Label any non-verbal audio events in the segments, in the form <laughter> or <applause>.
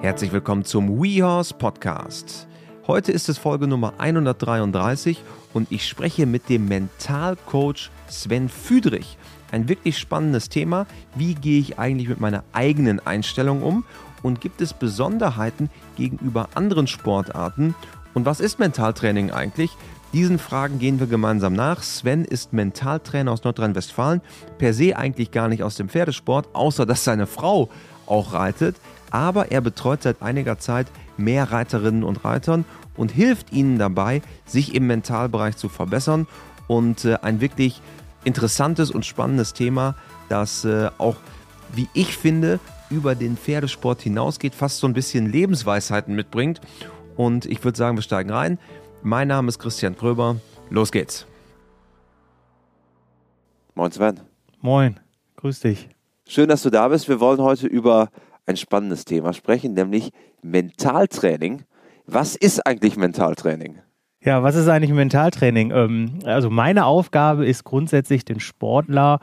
Herzlich willkommen zum WeHorse Podcast. Heute ist es Folge Nummer 133 und ich spreche mit dem Mentalcoach Sven Füdrich. Ein wirklich spannendes Thema. Wie gehe ich eigentlich mit meiner eigenen Einstellung um? Und gibt es Besonderheiten gegenüber anderen Sportarten? Und was ist Mentaltraining eigentlich? Diesen Fragen gehen wir gemeinsam nach. Sven ist Mentaltrainer aus Nordrhein-Westfalen, per se eigentlich gar nicht aus dem Pferdesport, außer dass seine Frau auch reitet. Aber er betreut seit einiger Zeit mehr Reiterinnen und Reitern und hilft ihnen dabei, sich im Mentalbereich zu verbessern. Und äh, ein wirklich interessantes und spannendes Thema, das äh, auch, wie ich finde, über den Pferdesport hinausgeht, fast so ein bisschen Lebensweisheiten mitbringt. Und ich würde sagen, wir steigen rein. Mein Name ist Christian Pröber. Los geht's. Moin Sven. Moin, grüß dich. Schön, dass du da bist. Wir wollen heute über ein spannendes Thema sprechen, nämlich Mentaltraining. Was ist eigentlich Mentaltraining? Ja, was ist eigentlich Mentaltraining? Ähm, also meine Aufgabe ist grundsätzlich, den Sportler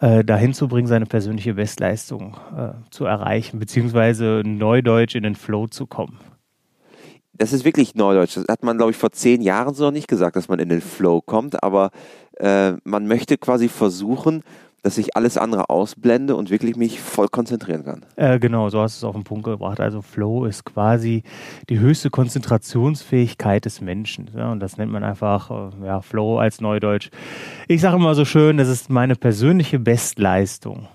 äh, dahin zu bringen, seine persönliche Bestleistung äh, zu erreichen, beziehungsweise neudeutsch in den Flow zu kommen das ist wirklich Neudeutsch. Das hat man, glaube ich, vor zehn Jahren so noch nicht gesagt, dass man in den Flow kommt, aber äh, man möchte quasi versuchen, dass ich alles andere ausblende und wirklich mich voll konzentrieren kann. Äh, genau, so hast du es auf den Punkt gebracht. Also Flow ist quasi die höchste Konzentrationsfähigkeit des Menschen. Ja, und das nennt man einfach äh, ja, Flow als Neudeutsch. Ich sage immer so schön, das ist meine persönliche Bestleistung.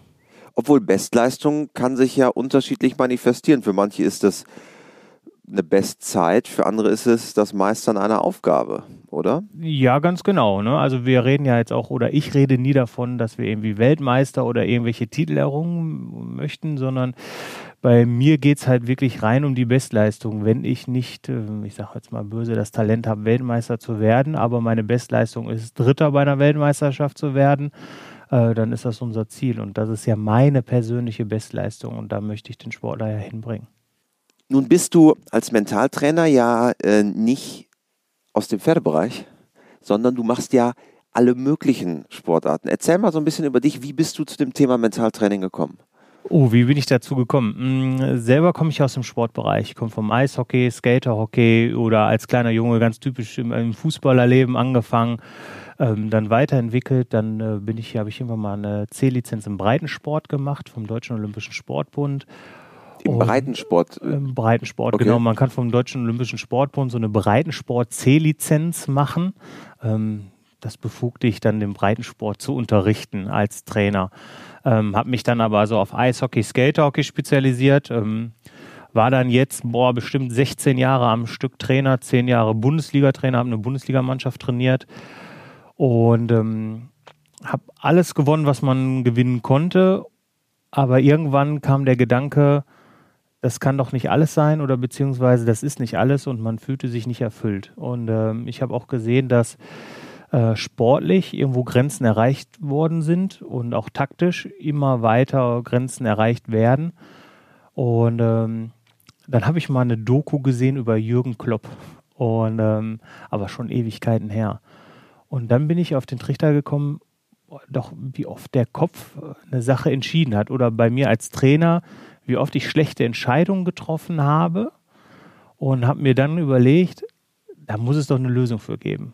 Obwohl Bestleistung kann sich ja unterschiedlich manifestieren. Für manche ist das eine Bestzeit, für andere ist es das Meistern einer Aufgabe, oder? Ja, ganz genau. Ne? Also wir reden ja jetzt auch, oder ich rede nie davon, dass wir irgendwie Weltmeister oder irgendwelche Titel errungen möchten, sondern bei mir geht es halt wirklich rein um die Bestleistung. Wenn ich nicht, äh, ich sage jetzt mal böse, das Talent habe, Weltmeister zu werden, aber meine Bestleistung ist, Dritter bei einer Weltmeisterschaft zu werden, äh, dann ist das unser Ziel. Und das ist ja meine persönliche Bestleistung und da möchte ich den Sportler ja hinbringen. Nun bist du als Mentaltrainer ja äh, nicht aus dem Pferdebereich, sondern du machst ja alle möglichen Sportarten. Erzähl mal so ein bisschen über dich. Wie bist du zu dem Thema Mentaltraining gekommen? Oh, wie bin ich dazu gekommen? Hm, selber komme ich aus dem Sportbereich. Ich komme vom Eishockey, Skaterhockey oder als kleiner Junge ganz typisch im, im Fußballerleben angefangen, ähm, dann weiterentwickelt. Dann äh, bin ich, habe ich irgendwann mal eine C-Lizenz im Breitensport gemacht vom Deutschen Olympischen Sportbund im Breitensport? Im Breitensport, okay. genau. Man kann vom Deutschen Olympischen Sportbund so eine Breitensport-C-Lizenz machen. Ähm, das befugte ich dann, den Breitensport zu unterrichten als Trainer. Ähm, habe mich dann aber so auf Eishockey, Skaterhockey spezialisiert. Ähm, war dann jetzt, boah, bestimmt 16 Jahre am Stück Trainer, 10 Jahre Bundesliga-Trainer, habe eine Bundesligamannschaft trainiert und ähm, habe alles gewonnen, was man gewinnen konnte. Aber irgendwann kam der Gedanke, das kann doch nicht alles sein oder beziehungsweise das ist nicht alles und man fühlte sich nicht erfüllt. Und ähm, ich habe auch gesehen, dass äh, sportlich irgendwo Grenzen erreicht worden sind und auch taktisch immer weiter Grenzen erreicht werden. Und ähm, dann habe ich mal eine Doku gesehen über Jürgen Klopp. Und ähm, aber schon Ewigkeiten her. Und dann bin ich auf den Trichter gekommen, doch wie oft der Kopf eine Sache entschieden hat. Oder bei mir als Trainer wie oft ich schlechte Entscheidungen getroffen habe und habe mir dann überlegt, da muss es doch eine Lösung für geben.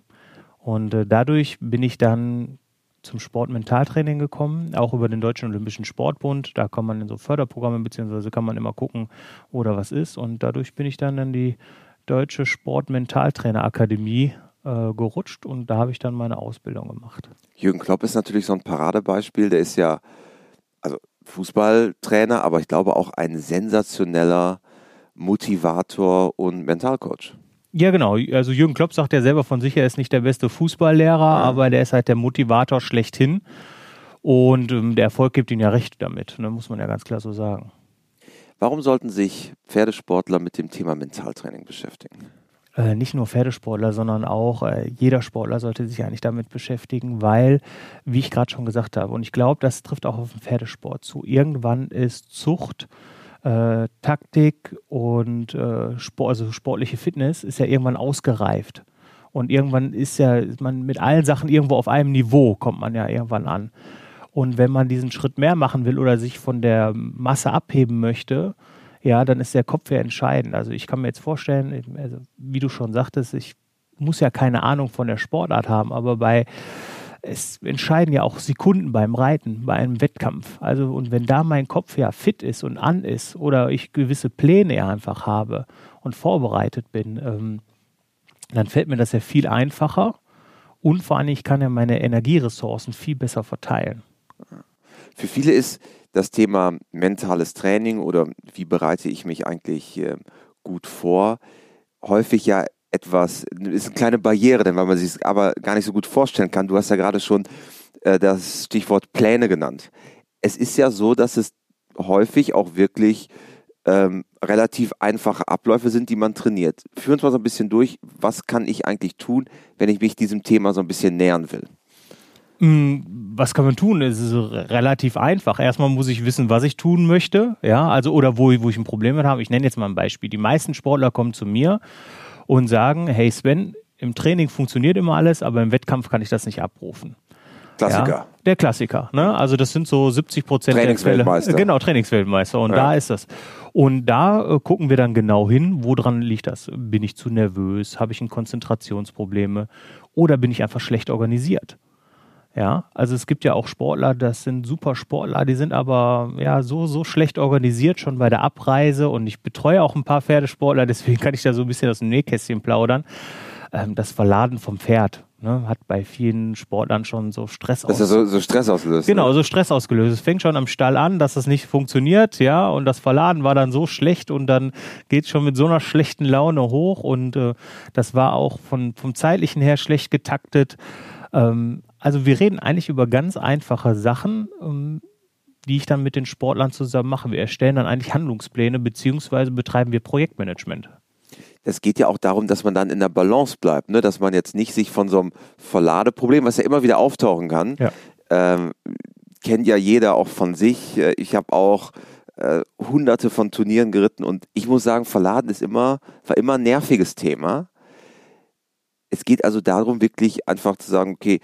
Und äh, dadurch bin ich dann zum Sportmentaltraining gekommen, auch über den Deutschen Olympischen Sportbund. Da kann man in so Förderprogramme, beziehungsweise kann man immer gucken, da was ist. Und dadurch bin ich dann in die Deutsche Sportmentaltrainerakademie äh, gerutscht und da habe ich dann meine Ausbildung gemacht. Jürgen Klopp ist natürlich so ein Paradebeispiel. Der ist ja, also Fußballtrainer, aber ich glaube auch ein sensationeller Motivator und Mentalcoach. Ja, genau. Also Jürgen Klopp sagt ja selber von sich, er ist nicht der beste Fußballlehrer, ja. aber der ist halt der Motivator schlechthin. Und ähm, der Erfolg gibt ihm ja recht damit, ne, muss man ja ganz klar so sagen. Warum sollten sich Pferdesportler mit dem Thema Mentaltraining beschäftigen? Äh, nicht nur Pferdesportler, sondern auch äh, jeder Sportler sollte sich eigentlich damit beschäftigen, weil, wie ich gerade schon gesagt habe, und ich glaube, das trifft auch auf den Pferdesport zu, irgendwann ist Zucht, äh, Taktik und äh, Sport, also sportliche Fitness ist ja irgendwann ausgereift. Und irgendwann ist ja man mit allen Sachen irgendwo auf einem Niveau, kommt man ja irgendwann an. Und wenn man diesen Schritt mehr machen will oder sich von der Masse abheben möchte, ja, dann ist der Kopf ja entscheidend. Also ich kann mir jetzt vorstellen, also wie du schon sagtest, ich muss ja keine Ahnung von der Sportart haben, aber bei es entscheiden ja auch Sekunden beim Reiten, bei einem Wettkampf. Also, und wenn da mein Kopf ja fit ist und an ist oder ich gewisse Pläne einfach habe und vorbereitet bin, ähm, dann fällt mir das ja viel einfacher und vor allem, ich kann ja meine Energieressourcen viel besser verteilen. Für viele ist das Thema mentales Training oder wie bereite ich mich eigentlich äh, gut vor, häufig ja etwas, ist eine kleine Barriere, denn weil man sich aber gar nicht so gut vorstellen kann. Du hast ja gerade schon äh, das Stichwort Pläne genannt. Es ist ja so, dass es häufig auch wirklich ähm, relativ einfache Abläufe sind, die man trainiert. Führ uns mal so ein bisschen durch, was kann ich eigentlich tun, wenn ich mich diesem Thema so ein bisschen nähern will? Mm, was kann man tun? Es ist relativ einfach. Erstmal muss ich wissen, was ich tun möchte, ja, also oder wo, wo ich ein Problem mit habe. Ich nenne jetzt mal ein Beispiel. Die meisten Sportler kommen zu mir und sagen, hey Sven, im Training funktioniert immer alles, aber im Wettkampf kann ich das nicht abrufen. Klassiker. Ja, der Klassiker. Ne? Also das sind so 70 Prozent der Fälle. Genau, Trainingsweltmeister. Und ja. da ist das. Und da äh, gucken wir dann genau hin, woran liegt das? Bin ich zu nervös? Habe ich ein Konzentrationsprobleme? Oder bin ich einfach schlecht organisiert? Ja, also es gibt ja auch Sportler, das sind super Sportler, die sind aber ja so, so schlecht organisiert schon bei der Abreise und ich betreue auch ein paar Pferdesportler, deswegen kann ich da so ein bisschen aus dem Nähkästchen plaudern. Ähm, das Verladen vom Pferd ne, hat bei vielen Sportlern schon so Stress ausgelöst. Das ist ja so, so Stress ausgelöst. Genau, ne? so Stress ausgelöst. Es fängt schon am Stall an, dass das nicht funktioniert, ja, und das Verladen war dann so schlecht und dann geht es schon mit so einer schlechten Laune hoch und äh, das war auch von, vom zeitlichen her schlecht getaktet. Ähm, also wir reden eigentlich über ganz einfache Sachen, ähm, die ich dann mit den Sportlern zusammen mache. Wir erstellen dann eigentlich Handlungspläne beziehungsweise betreiben wir Projektmanagement. Es geht ja auch darum, dass man dann in der Balance bleibt, ne? dass man jetzt nicht sich von so einem Verladeproblem, was ja immer wieder auftauchen kann, ja. ähm, kennt ja jeder auch von sich. Äh, ich habe auch äh, hunderte von Turnieren geritten und ich muss sagen, Verladen ist immer, war immer ein nerviges Thema. Es geht also darum, wirklich einfach zu sagen, okay,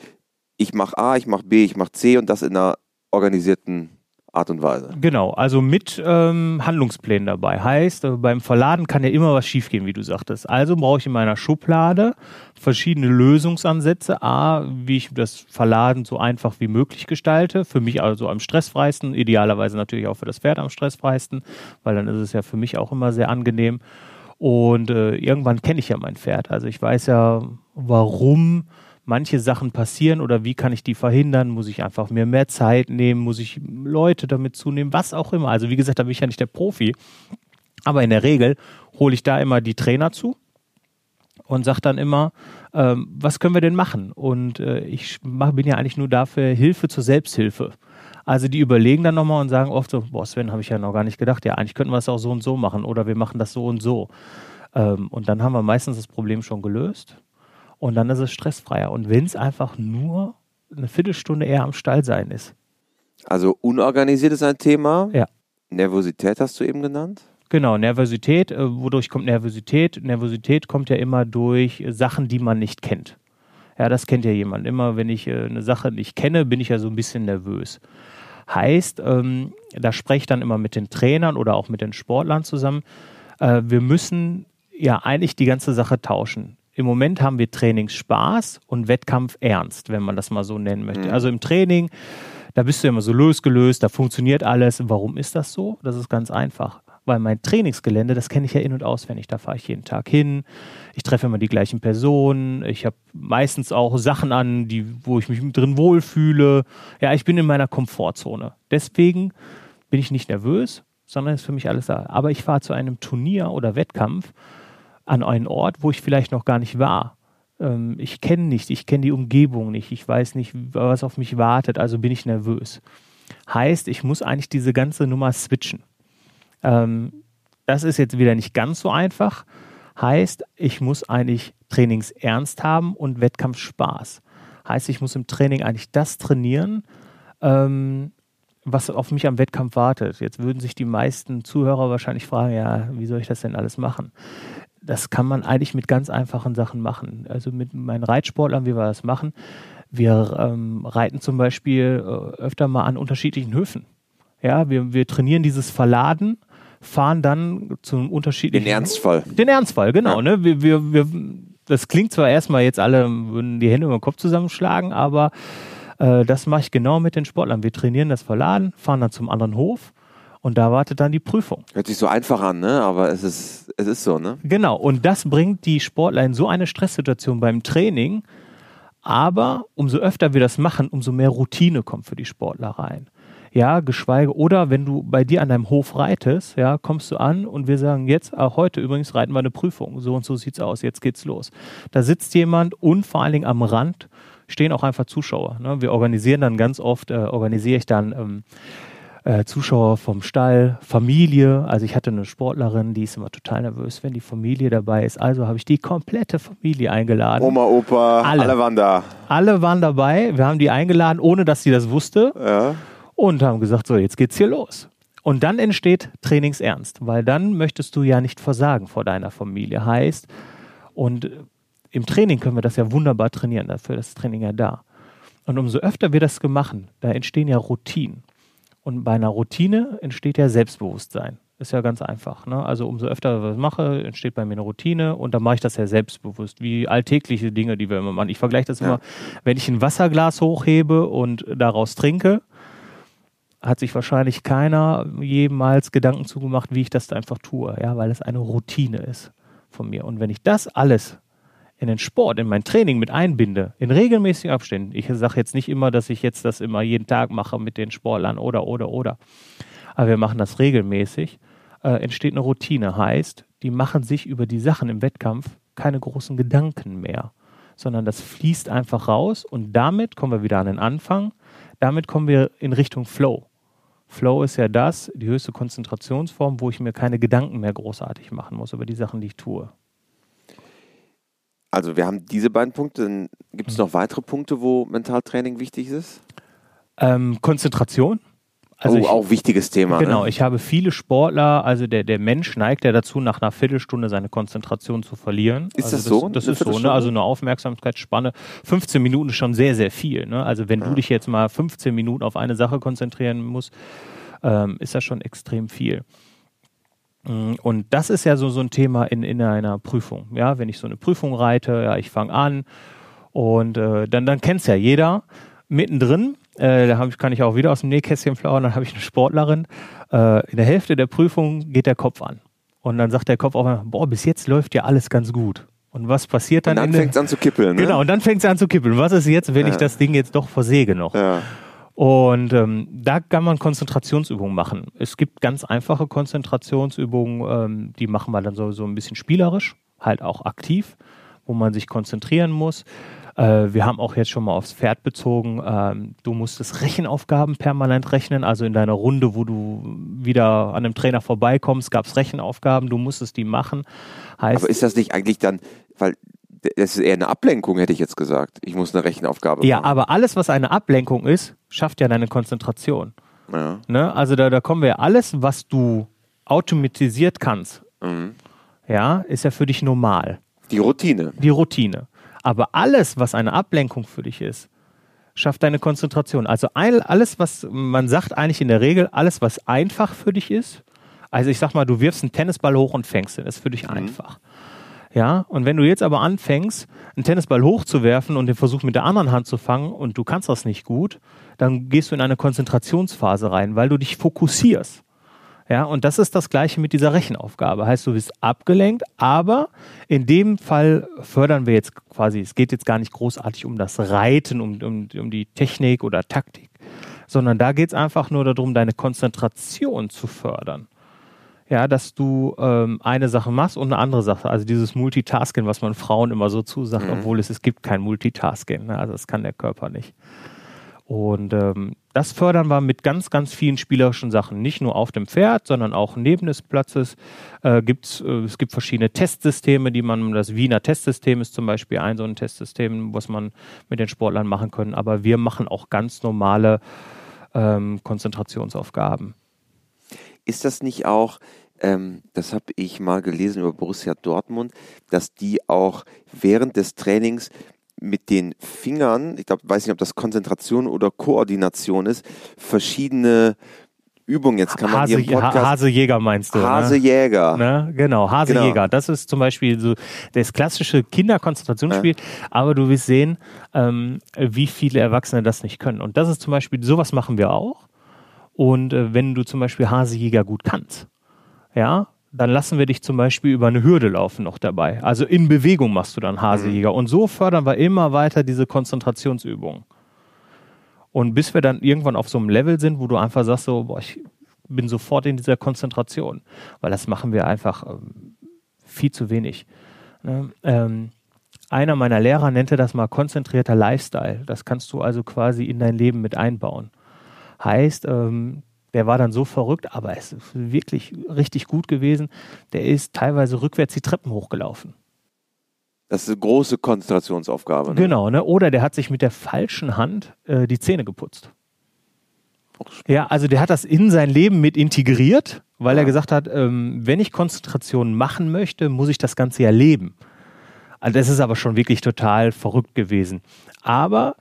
ich mache A, ich mache B, ich mache C und das in einer organisierten Art und Weise. Genau, also mit ähm, Handlungsplänen dabei. Heißt, äh, beim Verladen kann ja immer was schiefgehen, wie du sagtest. Also brauche ich in meiner Schublade verschiedene Lösungsansätze. A, wie ich das Verladen so einfach wie möglich gestalte. Für mich also am stressfreisten, idealerweise natürlich auch für das Pferd am stressfreisten, weil dann ist es ja für mich auch immer sehr angenehm. Und äh, irgendwann kenne ich ja mein Pferd. Also ich weiß ja, warum manche Sachen passieren oder wie kann ich die verhindern? Muss ich einfach mir mehr Zeit nehmen? Muss ich Leute damit zunehmen? Was auch immer. Also wie gesagt, da bin ich ja nicht der Profi. Aber in der Regel hole ich da immer die Trainer zu und sage dann immer, ähm, was können wir denn machen? Und äh, ich mach, bin ja eigentlich nur dafür Hilfe zur Selbsthilfe. Also die überlegen dann nochmal und sagen oft so, boah Sven, habe ich ja noch gar nicht gedacht. Ja, eigentlich könnten wir das auch so und so machen oder wir machen das so und so. Ähm, und dann haben wir meistens das Problem schon gelöst. Und dann ist es stressfreier. Und wenn es einfach nur eine Viertelstunde eher am Stall sein ist. Also unorganisiert ist ein Thema. Ja. Nervosität hast du eben genannt. Genau, Nervosität. Äh, wodurch kommt Nervosität? Nervosität kommt ja immer durch Sachen, die man nicht kennt. Ja, das kennt ja jemand. Immer wenn ich äh, eine Sache nicht kenne, bin ich ja so ein bisschen nervös. Heißt, ähm, da spreche ich dann immer mit den Trainern oder auch mit den Sportlern zusammen. Äh, wir müssen ja eigentlich die ganze Sache tauschen im Moment haben wir Trainingsspaß und Wettkampf ernst, wenn man das mal so nennen möchte. Mhm. Also im Training, da bist du immer so losgelöst, da funktioniert alles. Warum ist das so? Das ist ganz einfach. Weil mein Trainingsgelände, das kenne ich ja in- und auswendig. Da fahre ich jeden Tag hin. Ich treffe immer die gleichen Personen. Ich habe meistens auch Sachen an, die, wo ich mich drin wohlfühle. Ja, ich bin in meiner Komfortzone. Deswegen bin ich nicht nervös, sondern ist für mich alles da. Aber ich fahre zu einem Turnier oder Wettkampf an einen Ort, wo ich vielleicht noch gar nicht war. Ähm, ich kenne nicht, ich kenne die Umgebung nicht, ich weiß nicht, was auf mich wartet, also bin ich nervös. Heißt, ich muss eigentlich diese ganze Nummer switchen. Ähm, das ist jetzt wieder nicht ganz so einfach. Heißt, ich muss eigentlich Trainings ernst haben und Wettkampf Spaß. Heißt, ich muss im Training eigentlich das trainieren, ähm, was auf mich am Wettkampf wartet. Jetzt würden sich die meisten Zuhörer wahrscheinlich fragen, ja, wie soll ich das denn alles machen? Das kann man eigentlich mit ganz einfachen Sachen machen. Also mit meinen Reitsportlern, wie wir das machen. Wir ähm, reiten zum Beispiel äh, öfter mal an unterschiedlichen Höfen. Ja, wir, wir trainieren dieses Verladen fahren dann zum unterschiedlichen. Den Ernstfall. Den Ernstfall, genau. Ja. Ne? Wir, wir, wir, das klingt zwar erstmal jetzt alle würden die Hände über den Kopf zusammenschlagen, aber äh, das mache ich genau mit den Sportlern. Wir trainieren das Verladen, fahren dann zum anderen Hof und da wartet dann die Prüfung. Hört sich so einfach an, ne? Aber es ist, es ist so, ne? Genau. Und das bringt die Sportler in so eine Stresssituation beim Training. Aber umso öfter wir das machen, umso mehr Routine kommt für die Sportler rein. Ja, geschweige, oder wenn du bei dir an deinem Hof reitest, ja, kommst du an und wir sagen jetzt, auch heute übrigens reiten wir eine Prüfung. So und so sieht's aus, jetzt geht's los. Da sitzt jemand und vor allen Dingen am Rand stehen auch einfach Zuschauer. Ne? Wir organisieren dann ganz oft, äh, organisiere ich dann ähm, äh, Zuschauer vom Stall, Familie. Also ich hatte eine Sportlerin, die ist immer total nervös, wenn die Familie dabei ist. Also habe ich die komplette Familie eingeladen. Oma, Opa, alle, alle waren da. Alle waren dabei. Wir haben die eingeladen, ohne dass sie das wusste. Ja. Und haben gesagt, so, jetzt geht's hier los. Und dann entsteht Trainingsernst, weil dann möchtest du ja nicht versagen vor deiner Familie. Heißt, und im Training können wir das ja wunderbar trainieren, dafür ist das Training ja da. Und umso öfter wir das machen, da entstehen ja Routinen. Und bei einer Routine entsteht ja Selbstbewusstsein. Ist ja ganz einfach. Ne? Also umso öfter ich was mache, entsteht bei mir eine Routine und dann mache ich das ja selbstbewusst, wie alltägliche Dinge, die wir immer machen. Ich vergleiche das ja. immer, wenn ich ein Wasserglas hochhebe und daraus trinke, hat sich wahrscheinlich keiner jemals Gedanken zugemacht, wie ich das da einfach tue, ja, weil es eine Routine ist von mir. Und wenn ich das alles in den Sport, in mein Training mit einbinde, in regelmäßigen Abständen. Ich sage jetzt nicht immer, dass ich jetzt das immer jeden Tag mache mit den Sportlern oder, oder, oder. Aber wir machen das regelmäßig. Äh, entsteht eine Routine. Heißt, die machen sich über die Sachen im Wettkampf keine großen Gedanken mehr, sondern das fließt einfach raus und damit kommen wir wieder an den Anfang. Damit kommen wir in Richtung Flow. Flow ist ja das, die höchste Konzentrationsform, wo ich mir keine Gedanken mehr großartig machen muss über die Sachen, die ich tue. Also wir haben diese beiden Punkte. Gibt es mhm. noch weitere Punkte, wo Mentaltraining wichtig ist? Ähm, Konzentration. Also oh, ich, auch wichtiges Thema. Genau, ne? ich habe viele Sportler, also der, der Mensch neigt ja dazu, nach einer Viertelstunde seine Konzentration zu verlieren. Ist also das, so? Das ist so, ne? Also eine Aufmerksamkeitsspanne. 15 Minuten ist schon sehr, sehr viel. Ne? Also wenn ja. du dich jetzt mal 15 Minuten auf eine Sache konzentrieren musst, ähm, ist das schon extrem viel. Mm, und das ist ja so, so ein Thema in, in einer Prüfung. Ja, wenn ich so eine Prüfung reite, ja, ich fange an und äh, dann, dann kennt es ja jeder. Mittendrin, äh, da ich, kann ich auch wieder aus dem Nähkästchen flauen, dann habe ich eine Sportlerin. Äh, in der Hälfte der Prüfung geht der Kopf an. Und dann sagt der Kopf auch, boah, bis jetzt läuft ja alles ganz gut. Und was passiert dann? Und dann fängt es an zu kippeln. Ne? Genau, und dann fängt es an zu kippeln. Was ist jetzt, wenn ja. ich das Ding jetzt doch versäge noch? Ja. Und ähm, da kann man Konzentrationsübungen machen. Es gibt ganz einfache Konzentrationsübungen, ähm, die machen wir dann so, so ein bisschen spielerisch, halt auch aktiv, wo man sich konzentrieren muss. Äh, wir haben auch jetzt schon mal aufs Pferd bezogen. Ähm, du musstest Rechenaufgaben permanent rechnen. Also in deiner Runde, wo du wieder an einem Trainer vorbeikommst, gab es Rechenaufgaben. Du musstest die machen. Heißt, Aber ist das nicht eigentlich dann, weil das ist eher eine Ablenkung, hätte ich jetzt gesagt. Ich muss eine Rechenaufgabe Ja, aber alles, was eine Ablenkung ist, schafft ja deine Konzentration. Ja. Ne? Also da, da kommen wir alles, was du automatisiert kannst, mhm. ja, ist ja für dich normal. Die Routine. Die Routine. Aber alles, was eine Ablenkung für dich ist, schafft deine Konzentration. Also ein, alles, was man sagt eigentlich in der Regel, alles, was einfach für dich ist, also ich sag mal, du wirfst einen Tennisball hoch und fängst ihn, ist für dich mhm. einfach. Ja, und wenn du jetzt aber anfängst, einen Tennisball hochzuwerfen und den Versuch mit der anderen Hand zu fangen und du kannst das nicht gut, dann gehst du in eine Konzentrationsphase rein, weil du dich fokussierst. Ja, und das ist das Gleiche mit dieser Rechenaufgabe. Heißt, du bist abgelenkt, aber in dem Fall fördern wir jetzt quasi, es geht jetzt gar nicht großartig um das Reiten, um, um, um die Technik oder Taktik, sondern da geht es einfach nur darum, deine Konzentration zu fördern ja, dass du ähm, eine Sache machst und eine andere Sache. Also dieses Multitasking, was man Frauen immer so zusagt, mhm. obwohl es, es gibt kein Multitasking. Ne? Also das kann der Körper nicht. Und ähm, das fördern wir mit ganz, ganz vielen spielerischen Sachen. Nicht nur auf dem Pferd, sondern auch neben des Platzes. Äh, gibt's, äh, es gibt verschiedene Testsysteme, die man, das Wiener Testsystem ist zum Beispiel ein so ein Testsystem, was man mit den Sportlern machen können. Aber wir machen auch ganz normale ähm, Konzentrationsaufgaben. Ist das nicht auch, ähm, das habe ich mal gelesen über Borussia Dortmund, dass die auch während des Trainings mit den Fingern, ich glaube, weiß nicht, ob das Konzentration oder Koordination ist, verschiedene Übung. Jetzt kann man Hase, hier im Podcast Hasejäger meinst du? Hasejäger. Ne? Ne? Genau, Hasejäger. Genau. Das ist zum Beispiel so das klassische Kinderkonzentrationsspiel, ja. aber du wirst sehen, ähm, wie viele Erwachsene das nicht können. Und das ist zum Beispiel, sowas machen wir auch. Und äh, wenn du zum Beispiel Hasejäger gut kannst, ja, dann lassen wir dich zum Beispiel über eine Hürde laufen noch dabei. Also in Bewegung machst du dann Hasejäger. Mhm. Und so fördern wir immer weiter diese Konzentrationsübungen. Und bis wir dann irgendwann auf so einem Level sind, wo du einfach sagst, so, boah, ich bin sofort in dieser Konzentration. Weil das machen wir einfach ähm, viel zu wenig. Ne? Ähm, einer meiner Lehrer nannte das mal konzentrierter Lifestyle. Das kannst du also quasi in dein Leben mit einbauen. Heißt, ähm, der war dann so verrückt, aber es ist wirklich richtig gut gewesen. Der ist teilweise rückwärts die Treppen hochgelaufen. Das ist eine große Konzentrationsaufgabe. Ne? Genau, ne? oder der hat sich mit der falschen Hand äh, die Zähne geputzt. Ja, also der hat das in sein Leben mit integriert, weil ja. er gesagt hat, ähm, wenn ich Konzentration machen möchte, muss ich das Ganze erleben. Also das ist aber schon wirklich total verrückt gewesen. Aber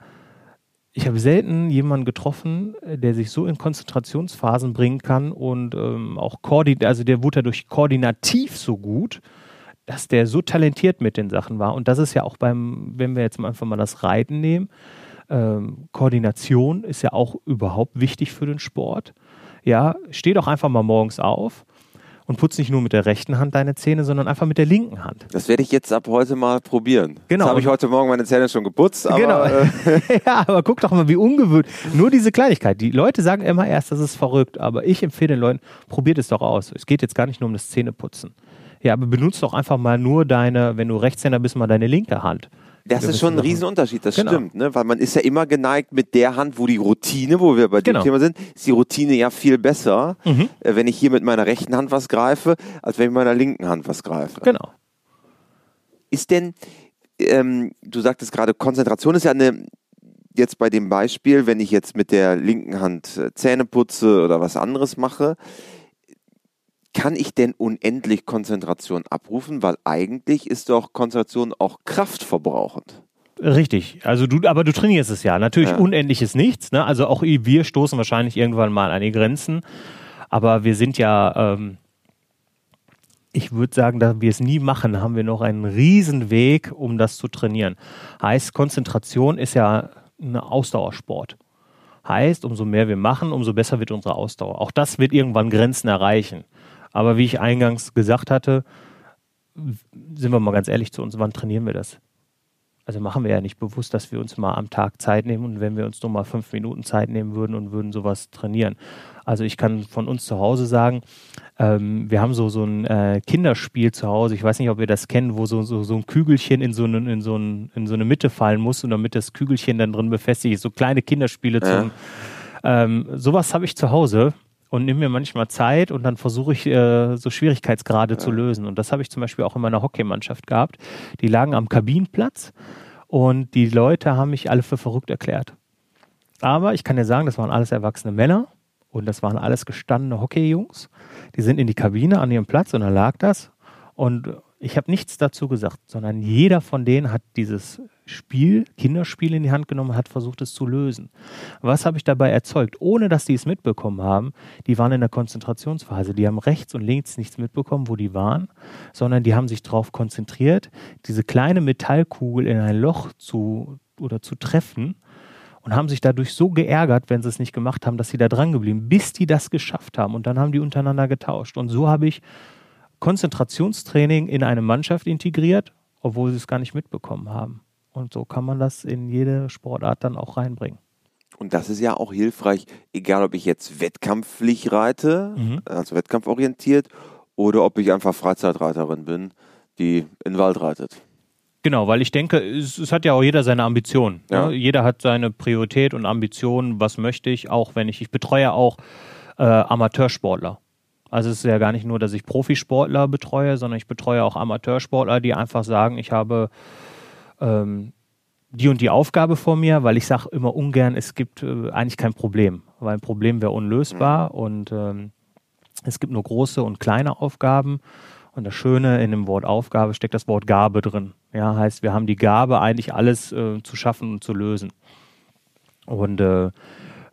ich habe selten jemanden getroffen, der sich so in Konzentrationsphasen bringen kann und ähm, auch koordiniert, also der wurde dadurch koordinativ so gut, dass der so talentiert mit den Sachen war. Und das ist ja auch beim, wenn wir jetzt einfach mal das Reiten nehmen, ähm, Koordination ist ja auch überhaupt wichtig für den Sport. Ja, steh doch einfach mal morgens auf und putz nicht nur mit der rechten Hand deine Zähne, sondern einfach mit der linken Hand. Das werde ich jetzt ab heute mal probieren. Genau. Jetzt habe ich heute Morgen meine Zähne schon geputzt. Aber, genau. Äh <laughs> <laughs> ja, aber guck doch mal, wie ungewöhnlich. Nur diese Kleinigkeit. Die Leute sagen immer erst, das ist verrückt, aber ich empfehle den Leuten, probiert es doch aus. Es geht jetzt gar nicht nur um das Zähneputzen. Ja, aber benutzt doch einfach mal nur deine, wenn du Rechtshänder bist, mal deine linke Hand. Das ist schon ein Riesenunterschied, das genau. stimmt, ne? weil man ist ja immer geneigt mit der Hand, wo die Routine, wo wir bei dem genau. Thema sind, ist die Routine ja viel besser, mhm. äh, wenn ich hier mit meiner rechten Hand was greife, als wenn ich mit meiner linken Hand was greife. Genau. Ist denn, ähm, du sagtest gerade, Konzentration ist ja eine, jetzt bei dem Beispiel, wenn ich jetzt mit der linken Hand äh, Zähne putze oder was anderes mache, kann ich denn unendlich Konzentration abrufen? Weil eigentlich ist doch Konzentration auch kraftverbrauchend. Richtig, also du, aber du trainierst es ja. Natürlich ja. unendlich ist nichts. Ne? Also auch wir stoßen wahrscheinlich irgendwann mal an die Grenzen. Aber wir sind ja, ähm, ich würde sagen, da wir es nie machen, haben wir noch einen riesen Weg, um das zu trainieren. Heißt, Konzentration ist ja ein Ausdauersport. Heißt, umso mehr wir machen, umso besser wird unsere Ausdauer. Auch das wird irgendwann Grenzen erreichen. Aber wie ich eingangs gesagt hatte, sind wir mal ganz ehrlich zu uns, wann trainieren wir das? Also machen wir ja nicht bewusst, dass wir uns mal am Tag Zeit nehmen und wenn wir uns nur mal fünf Minuten Zeit nehmen würden und würden sowas trainieren. Also ich kann von uns zu Hause sagen, ähm, wir haben so, so ein äh, Kinderspiel zu Hause, ich weiß nicht, ob ihr das kennt, wo so, so, so ein Kügelchen in so, eine, in, so ein, in so eine Mitte fallen muss und damit das Kügelchen dann drin befestigt ist, so kleine Kinderspiele ja. zum ähm, sowas habe ich zu Hause und nehme mir manchmal Zeit und dann versuche ich äh, so Schwierigkeitsgrade ja. zu lösen. Und das habe ich zum Beispiel auch in meiner Hockeymannschaft gehabt. Die lagen am Kabinenplatz und die Leute haben mich alle für verrückt erklärt. Aber ich kann dir sagen, das waren alles erwachsene Männer und das waren alles gestandene Hockeyjungs. Die sind in die Kabine an ihrem Platz und da lag das. Und ich habe nichts dazu gesagt, sondern jeder von denen hat dieses Spiel, Kinderspiel in die Hand genommen, hat versucht es zu lösen. Was habe ich dabei erzeugt? Ohne dass die es mitbekommen haben, die waren in der Konzentrationsphase, die haben rechts und links nichts mitbekommen, wo die waren, sondern die haben sich darauf konzentriert, diese kleine Metallkugel in ein Loch zu oder zu treffen und haben sich dadurch so geärgert, wenn sie es nicht gemacht haben, dass sie da dran geblieben, bis die das geschafft haben und dann haben die untereinander getauscht und so habe ich Konzentrationstraining in eine Mannschaft integriert, obwohl sie es gar nicht mitbekommen haben. Und so kann man das in jede Sportart dann auch reinbringen. Und das ist ja auch hilfreich, egal ob ich jetzt wettkampflich reite, mhm. also wettkampforientiert, oder ob ich einfach Freizeitreiterin bin, die in den Wald reitet. Genau, weil ich denke, es, es hat ja auch jeder seine Ambition. Ne? Ja. Ne? Jeder hat seine Priorität und Ambition, was möchte ich, auch wenn ich, ich betreue auch äh, Amateursportler. Also es ist ja gar nicht nur, dass ich Profisportler betreue, sondern ich betreue auch Amateursportler, die einfach sagen, ich habe ähm, die und die Aufgabe vor mir, weil ich sage immer ungern, es gibt äh, eigentlich kein Problem, weil ein Problem wäre unlösbar mhm. und ähm, es gibt nur große und kleine Aufgaben. Und das Schöne in dem Wort Aufgabe steckt das Wort Gabe drin. Ja, heißt, wir haben die Gabe, eigentlich alles äh, zu schaffen und zu lösen. Und äh,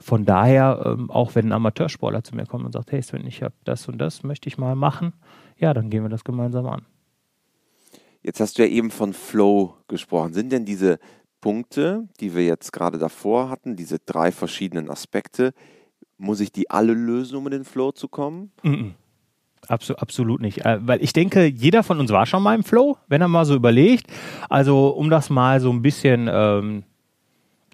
von daher, ähm, auch wenn ein Amateursportler zu mir kommt und sagt, hey Sven, ich habe das und das, möchte ich mal machen, ja, dann gehen wir das gemeinsam an. Jetzt hast du ja eben von Flow gesprochen. Sind denn diese Punkte, die wir jetzt gerade davor hatten, diese drei verschiedenen Aspekte, muss ich die alle lösen, um in den Flow zu kommen? Mm -mm. Absu absolut nicht. Äh, weil ich denke, jeder von uns war schon mal im Flow, wenn er mal so überlegt. Also, um das mal so ein bisschen ähm,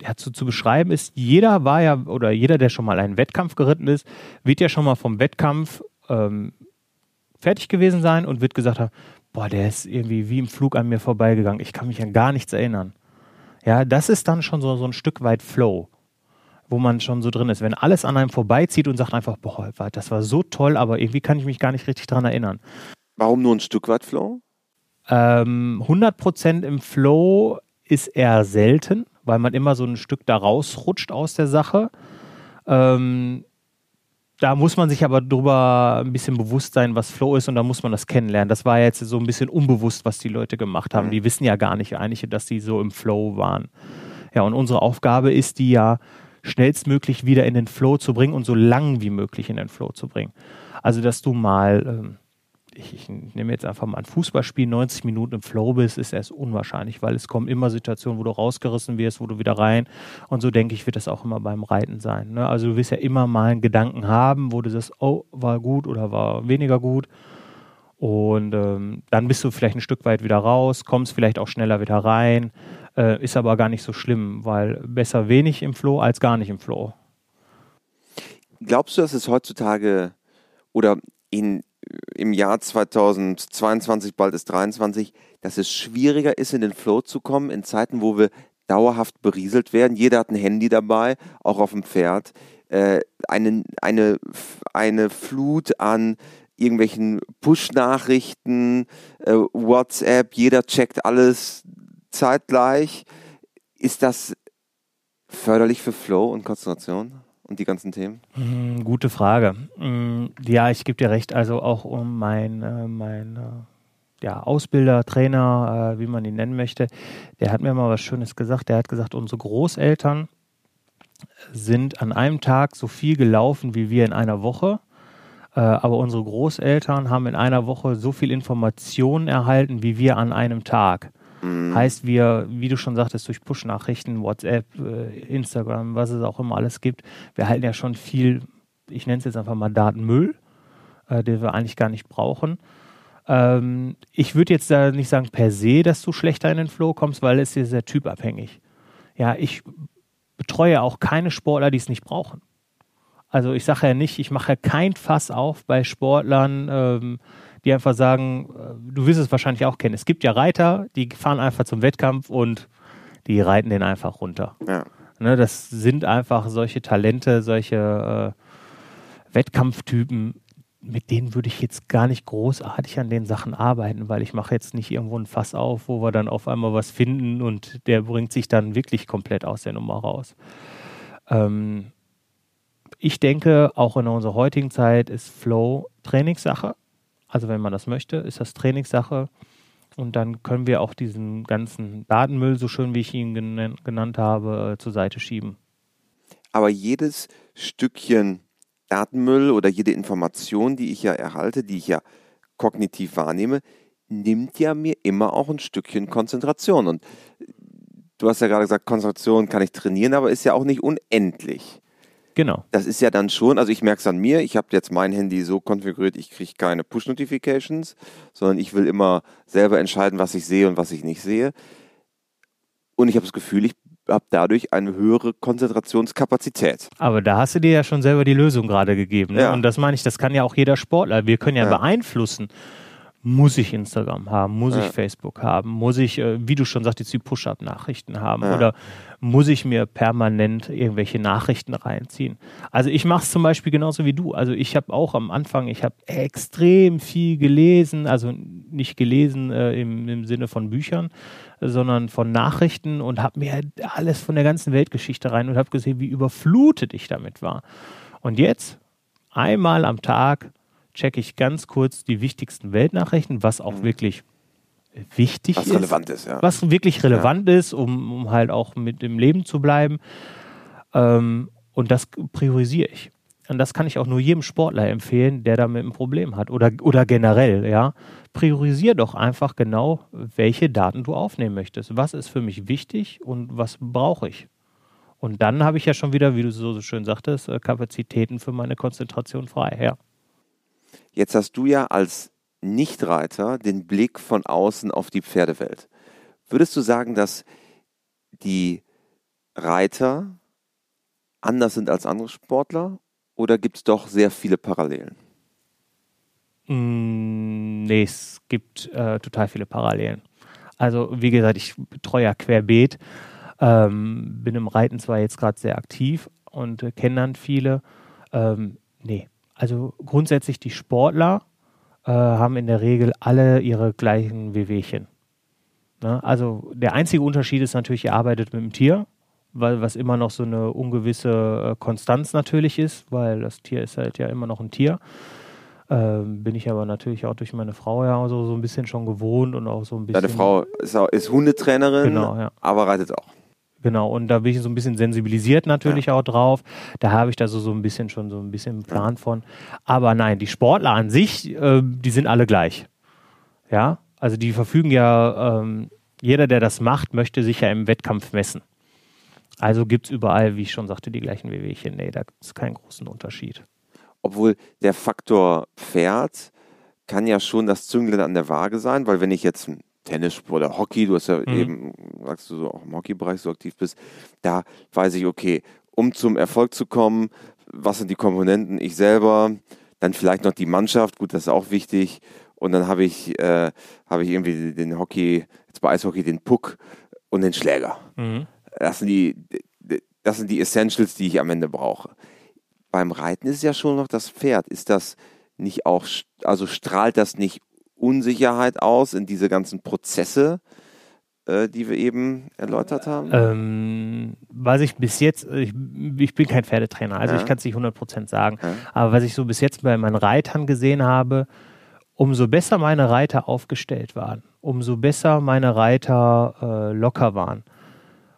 ja, zu, zu beschreiben, ist, jeder war ja, oder jeder, der schon mal einen Wettkampf geritten ist, wird ja schon mal vom Wettkampf ähm, fertig gewesen sein und wird gesagt haben, boah, der ist irgendwie wie im Flug an mir vorbeigegangen. Ich kann mich an gar nichts erinnern. Ja, das ist dann schon so, so ein Stück weit Flow wo man schon so drin ist. Wenn alles an einem vorbeizieht und sagt einfach, boah, das war so toll, aber irgendwie kann ich mich gar nicht richtig daran erinnern. Warum nur ein Stück weit Flow? Ähm, 100% im Flow ist eher selten, weil man immer so ein Stück da rausrutscht aus der Sache. Ähm, da muss man sich aber drüber ein bisschen bewusst sein, was Flow ist und da muss man das kennenlernen. Das war jetzt so ein bisschen unbewusst, was die Leute gemacht haben. Mhm. Die wissen ja gar nicht eigentlich, dass sie so im Flow waren. Ja, und unsere Aufgabe ist die ja, schnellstmöglich wieder in den Flow zu bringen und so lang wie möglich in den Flow zu bringen. Also, dass du mal, ähm, ich, ich, nehme jetzt einfach mal ein Fußballspiel, 90 Minuten im Flow bist, ist erst unwahrscheinlich, weil es kommen immer Situationen, wo du rausgerissen wirst, wo du wieder rein. Und so denke ich, wird das auch immer beim Reiten sein. Ne? Also, du wirst ja immer mal einen Gedanken haben, wo du sagst, oh, war gut oder war weniger gut. Und ähm, dann bist du vielleicht ein Stück weit wieder raus, kommst vielleicht auch schneller wieder rein. Äh, ist aber gar nicht so schlimm, weil besser wenig im Flow als gar nicht im Flow. Glaubst du, dass es heutzutage oder in, im Jahr 2022, bald ist 23, dass es schwieriger ist, in den Flow zu kommen, in Zeiten, wo wir dauerhaft berieselt werden? Jeder hat ein Handy dabei, auch auf dem Pferd. Äh, eine, eine, eine Flut an irgendwelchen Push-Nachrichten, äh, WhatsApp, jeder checkt alles, zeitgleich. Ist das förderlich für Flow und Konzentration und die ganzen Themen? Mm, gute Frage. Mm, ja, ich gebe dir recht. Also auch um mein, äh, mein äh, ja, Ausbilder, Trainer, äh, wie man ihn nennen möchte, der hat mir mal was Schönes gesagt. Der hat gesagt, unsere Großeltern sind an einem Tag so viel gelaufen wie wir in einer Woche. Äh, aber unsere Großeltern haben in einer Woche so viel Informationen erhalten wie wir an einem Tag. Mhm. Heißt, wir, wie du schon sagtest, durch Push-Nachrichten, WhatsApp, äh, Instagram, was es auch immer alles gibt, wir halten ja schon viel, ich nenne es jetzt einfach mal Datenmüll, äh, den wir eigentlich gar nicht brauchen. Ähm, ich würde jetzt da nicht sagen per se, dass du schlechter in den Flow kommst, weil es ist sehr typabhängig. Ja, ich betreue auch keine Sportler, die es nicht brauchen. Also ich sage ja nicht, ich mache kein Fass auf bei Sportlern, ähm, die einfach sagen, äh, du wirst es wahrscheinlich auch kennen. Es gibt ja Reiter, die fahren einfach zum Wettkampf und die reiten den einfach runter. Ja. Ne, das sind einfach solche Talente, solche äh, Wettkampftypen, mit denen würde ich jetzt gar nicht großartig an den Sachen arbeiten, weil ich mache jetzt nicht irgendwo ein Fass auf, wo wir dann auf einmal was finden und der bringt sich dann wirklich komplett aus der Nummer raus. Ähm, ich denke, auch in unserer heutigen Zeit ist Flow Trainingssache. Also wenn man das möchte, ist das Trainingssache. Und dann können wir auch diesen ganzen Datenmüll, so schön wie ich ihn genannt habe, äh, zur Seite schieben. Aber jedes Stückchen Datenmüll oder jede Information, die ich ja erhalte, die ich ja kognitiv wahrnehme, nimmt ja mir immer auch ein Stückchen Konzentration. Und du hast ja gerade gesagt, Konzentration kann ich trainieren, aber ist ja auch nicht unendlich. Genau. Das ist ja dann schon, also ich merke es an mir, ich habe jetzt mein Handy so konfiguriert, ich kriege keine Push-Notifications, sondern ich will immer selber entscheiden, was ich sehe und was ich nicht sehe. Und ich habe das Gefühl, ich habe dadurch eine höhere Konzentrationskapazität. Aber da hast du dir ja schon selber die Lösung gerade gegeben. Ne? Ja. Und das meine ich, das kann ja auch jeder Sportler. Wir können ja, ja. beeinflussen, muss ich Instagram haben, muss ja. ich Facebook haben, muss ich, äh, wie du schon sagtest, die Push-Up-Nachrichten haben ja. oder muss ich mir permanent irgendwelche Nachrichten reinziehen. Also ich mache es zum Beispiel genauso wie du. Also ich habe auch am Anfang, ich habe extrem viel gelesen, also nicht gelesen äh, im, im Sinne von Büchern, sondern von Nachrichten und habe mir alles von der ganzen Weltgeschichte rein und habe gesehen, wie überflutet ich damit war. Und jetzt einmal am Tag checke ich ganz kurz die wichtigsten Weltnachrichten, was auch mhm. wirklich wichtig was ist. relevant ist, ja. Was wirklich relevant ja. ist, um, um halt auch mit dem Leben zu bleiben. Ähm, Und das priorisiere ich. Und das kann ich auch nur jedem Sportler empfehlen, der damit ein Problem hat oder, oder generell, ja. Priorisier doch einfach genau, welche Daten du aufnehmen möchtest. Was ist für mich wichtig und was brauche ich? Und dann habe ich ja schon wieder, wie du so schön sagtest, äh, Kapazitäten für meine Konzentration frei, ja. Jetzt hast du ja als Nichtreiter den Blick von außen auf die Pferdewelt. Würdest du sagen, dass die Reiter anders sind als andere Sportler oder gibt es doch sehr viele Parallelen? Mm, nee, es gibt äh, total viele Parallelen. Also, wie gesagt, ich betreue ja querbeet, ähm, bin im Reiten zwar jetzt gerade sehr aktiv und äh, kenne dann viele. Ähm, nee, also grundsätzlich die Sportler äh, haben in der Regel alle ihre gleichen Wehwehchen. Ne? Also der einzige Unterschied ist natürlich, ihr arbeitet mit dem Tier weil was immer noch so eine ungewisse äh, Konstanz natürlich ist, weil das Tier ist halt ja immer noch ein Tier. Ähm, bin ich aber natürlich auch durch meine Frau ja so, so ein bisschen schon gewohnt und auch so ein bisschen. Deine Frau ist, auch, ist Hundetrainerin, genau, ja. aber reitet auch. Genau, und da bin ich so ein bisschen sensibilisiert natürlich ja. auch drauf. Da habe ich da so, so ein bisschen schon so ein bisschen einen Plan ja. von. Aber nein, die Sportler an sich, äh, die sind alle gleich. Ja, also die verfügen ja, ähm, jeder, der das macht, möchte sich ja im Wettkampf messen. Also gibt es überall, wie ich schon sagte, die gleichen Wehwehchen. Nee, da gibt es keinen großen Unterschied. Obwohl der Faktor Pferd kann ja schon das Zünglein an der Waage sein, weil wenn ich jetzt Tennis oder Hockey, du hast ja mhm. eben, sagst du so, auch im Hockeybereich so aktiv bist, da weiß ich, okay, um zum Erfolg zu kommen, was sind die Komponenten? Ich selber, dann vielleicht noch die Mannschaft, gut, das ist auch wichtig. Und dann habe ich, äh, hab ich irgendwie den Hockey, jetzt bei Eishockey den Puck und den Schläger. Mhm. Das sind die, das sind die Essentials, die ich am Ende brauche. Beim Reiten ist ja schon noch das Pferd. Ist das nicht auch, also strahlt das nicht Unsicherheit aus in diese ganzen Prozesse, äh, die wir eben erläutert haben? Ähm, was ich bis jetzt, ich, ich bin kein Pferdetrainer, also ja. ich kann es nicht 100% sagen, ja. aber was ich so bis jetzt bei meinen Reitern gesehen habe, umso besser meine Reiter aufgestellt waren, umso besser meine Reiter äh, locker waren,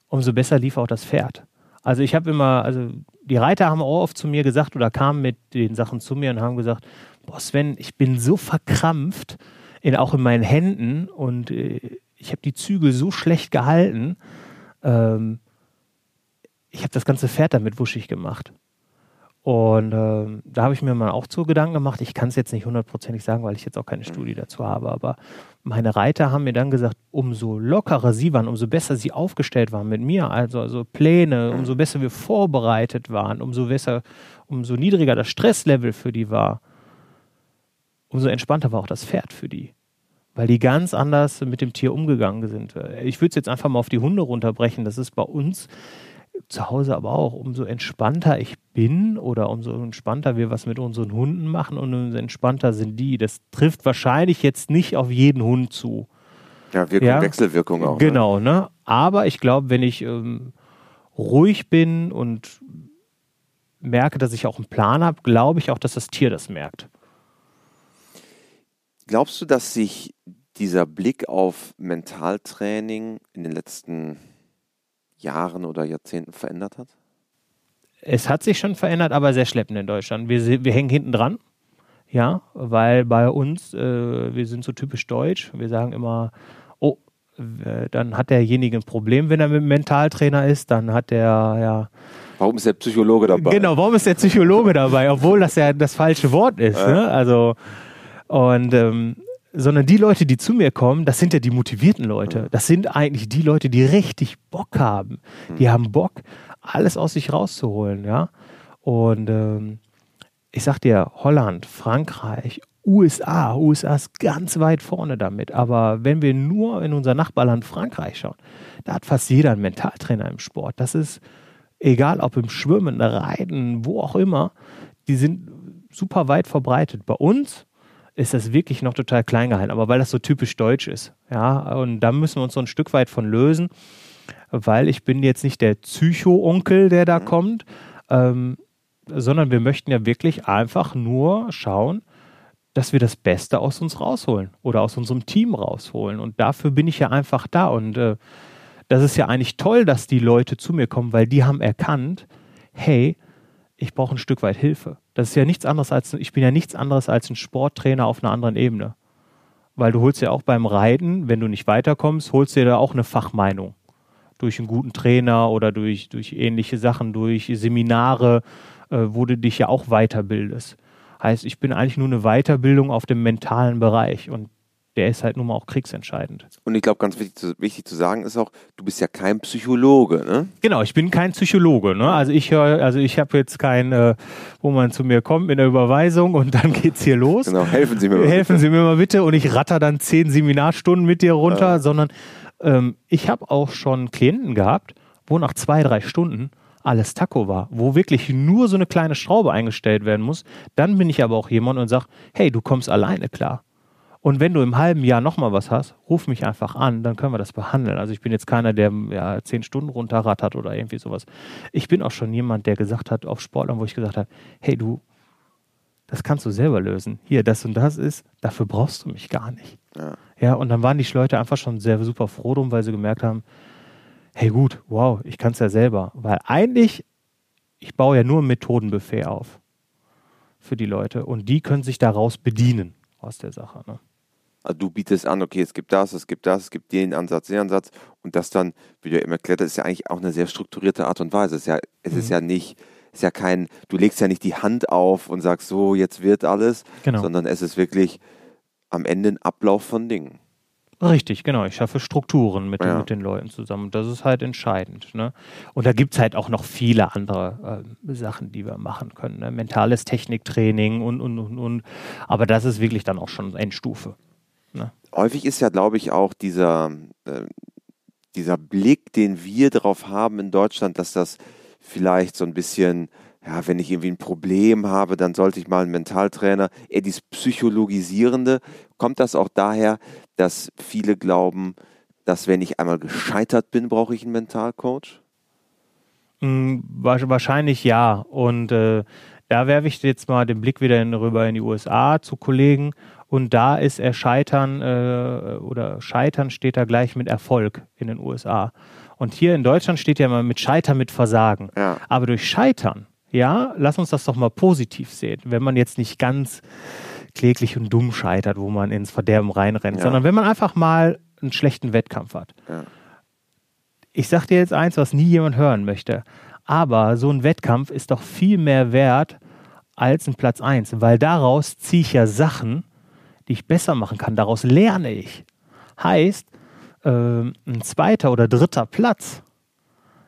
umso besser lief auch das Pferd. Also ich habe immer, also die Reiter haben auch oft zu mir gesagt oder kamen mit den Sachen zu mir und haben gesagt, boah Sven, ich bin so verkrampft, in, auch in meinen Händen und äh, ich habe die Zügel so schlecht gehalten, ähm, ich habe das ganze Pferd damit wuschig gemacht. Und äh, da habe ich mir mal auch zu Gedanken gemacht. Ich kann es jetzt nicht hundertprozentig sagen, weil ich jetzt auch keine Studie dazu habe. Aber meine Reiter haben mir dann gesagt, umso lockerer sie waren, umso besser sie aufgestellt waren mit mir, also, also Pläne, umso besser wir vorbereitet waren, umso besser, umso niedriger das Stresslevel für die war, umso entspannter war auch das Pferd für die. Weil die ganz anders mit dem Tier umgegangen sind. Ich würde es jetzt einfach mal auf die Hunde runterbrechen. Das ist bei uns zu Hause aber auch, umso entspannter ich bin oder umso entspannter wir was mit unseren Hunden machen und umso entspannter sind die. Das trifft wahrscheinlich jetzt nicht auf jeden Hund zu. Ja, Wirkung, ja? Wechselwirkung auch. Ne? Genau, ne? ne? Aber ich glaube, wenn ich ähm, ruhig bin und merke, dass ich auch einen Plan habe, glaube ich auch, dass das Tier das merkt. Glaubst du, dass sich dieser Blick auf Mentaltraining in den letzten Jahren oder Jahrzehnten verändert hat? Es hat sich schon verändert, aber sehr schleppend in Deutschland. Wir, wir hängen hinten dran. Ja, weil bei uns, äh, wir sind so typisch deutsch. Wir sagen immer, oh, dann hat derjenige ein Problem, wenn er mit Mentaltrainer ist. Dann hat der, ja. Warum ist der Psychologe dabei? Genau, warum ist der Psychologe dabei? Obwohl das ja das falsche Wort ist. Äh. Ne? Also, und ähm, sondern die Leute, die zu mir kommen, das sind ja die motivierten Leute. Das sind eigentlich die Leute, die richtig Bock haben. Die mhm. haben Bock, alles aus sich rauszuholen, ja. Und ähm, ich sag dir, Holland, Frankreich, USA, USA ist ganz weit vorne damit. Aber wenn wir nur in unser Nachbarland Frankreich schauen, da hat fast jeder einen Mentaltrainer im Sport. Das ist egal, ob im Schwimmen, Reiten, wo auch immer, die sind super weit verbreitet. Bei uns ist das wirklich noch total klein gehalten, aber weil das so typisch deutsch ist. Ja, und da müssen wir uns so ein Stück weit von lösen, weil ich bin jetzt nicht der Psycho-Onkel, der da mhm. kommt, ähm, sondern wir möchten ja wirklich einfach nur schauen, dass wir das Beste aus uns rausholen oder aus unserem Team rausholen. Und dafür bin ich ja einfach da. Und äh, das ist ja eigentlich toll, dass die Leute zu mir kommen, weil die haben erkannt, hey, ich brauche ein Stück weit Hilfe. Das ist ja nichts anderes als, ich bin ja nichts anderes als ein Sporttrainer auf einer anderen Ebene. Weil du holst ja auch beim Reiten, wenn du nicht weiterkommst, holst dir da auch eine Fachmeinung. Durch einen guten Trainer oder durch, durch ähnliche Sachen, durch Seminare, äh, wo du dich ja auch weiterbildest. Heißt, ich bin eigentlich nur eine Weiterbildung auf dem mentalen Bereich. Und der ist halt nun mal auch kriegsentscheidend. Und ich glaube, ganz wichtig zu, wichtig zu sagen ist auch, du bist ja kein Psychologe, ne? Genau, ich bin kein Psychologe, ne? Also ich höre, also ich habe jetzt kein, äh, wo man zu mir kommt mit einer Überweisung und dann geht's hier los. Genau, helfen Sie mir mal. Helfen bitte. Sie mir mal bitte und ich ratter dann zehn Seminarstunden mit dir runter, ja. sondern ähm, ich habe auch schon Klienten gehabt, wo nach zwei, drei Stunden alles Taco war, wo wirklich nur so eine kleine Schraube eingestellt werden muss, dann bin ich aber auch jemand und sage, hey, du kommst alleine klar. Und wenn du im halben Jahr nochmal was hast, ruf mich einfach an, dann können wir das behandeln. Also ich bin jetzt keiner, der ja, zehn Stunden runterrattert oder irgendwie sowas. Ich bin auch schon jemand, der gesagt hat, auf Sportlern, wo ich gesagt habe, hey du, das kannst du selber lösen. Hier, das und das ist, dafür brauchst du mich gar nicht. Ja, ja und dann waren die Leute einfach schon sehr super froh drum, weil sie gemerkt haben, hey gut, wow, ich kann es ja selber. Weil eigentlich, ich baue ja nur ein Methodenbuffet auf für die Leute und die können sich daraus bedienen aus der Sache. Ne? Also du bietest an, okay, es gibt das, es gibt das, es gibt den Ansatz, den Ansatz und das dann, wie du ja immer erklärt hast, ist ja eigentlich auch eine sehr strukturierte Art und Weise. Es ist ja, es mhm. ist ja nicht, ist ja kein, du legst ja nicht die Hand auf und sagst so, jetzt wird alles, genau. sondern es ist wirklich am Ende ein Ablauf von Dingen. Richtig, genau. Ich schaffe Strukturen mit, ja. mit den Leuten zusammen. Das ist halt entscheidend. Ne? Und da gibt es halt auch noch viele andere äh, Sachen, die wir machen können. Ne? Mentales Techniktraining und, und, und, und. Aber das ist wirklich dann auch schon Endstufe. Ne? Häufig ist ja, glaube ich, auch dieser, äh, dieser Blick, den wir darauf haben in Deutschland, dass das vielleicht so ein bisschen, ja, wenn ich irgendwie ein Problem habe, dann sollte ich mal einen Mentaltrainer, eher dieses Psychologisierende. Kommt das auch daher, dass viele glauben, dass wenn ich einmal gescheitert bin, brauche ich einen Mentalcoach? Mm, wahrscheinlich ja. Und äh, da werfe ich jetzt mal den Blick wieder in, rüber in die USA zu Kollegen und da ist er Scheitern äh, oder Scheitern steht da gleich mit Erfolg in den USA. Und hier in Deutschland steht ja immer mit Scheitern mit Versagen. Ja. Aber durch Scheitern, ja, lass uns das doch mal positiv sehen. Wenn man jetzt nicht ganz kläglich und dumm scheitert, wo man ins Verderben reinrennt, ja. sondern wenn man einfach mal einen schlechten Wettkampf hat. Ja. Ich sag dir jetzt eins, was nie jemand hören möchte. Aber so ein Wettkampf ist doch viel mehr wert als ein Platz 1, weil daraus ziehe ich ja Sachen, die ich besser machen kann. Daraus lerne ich. Heißt, äh, ein zweiter oder dritter Platz,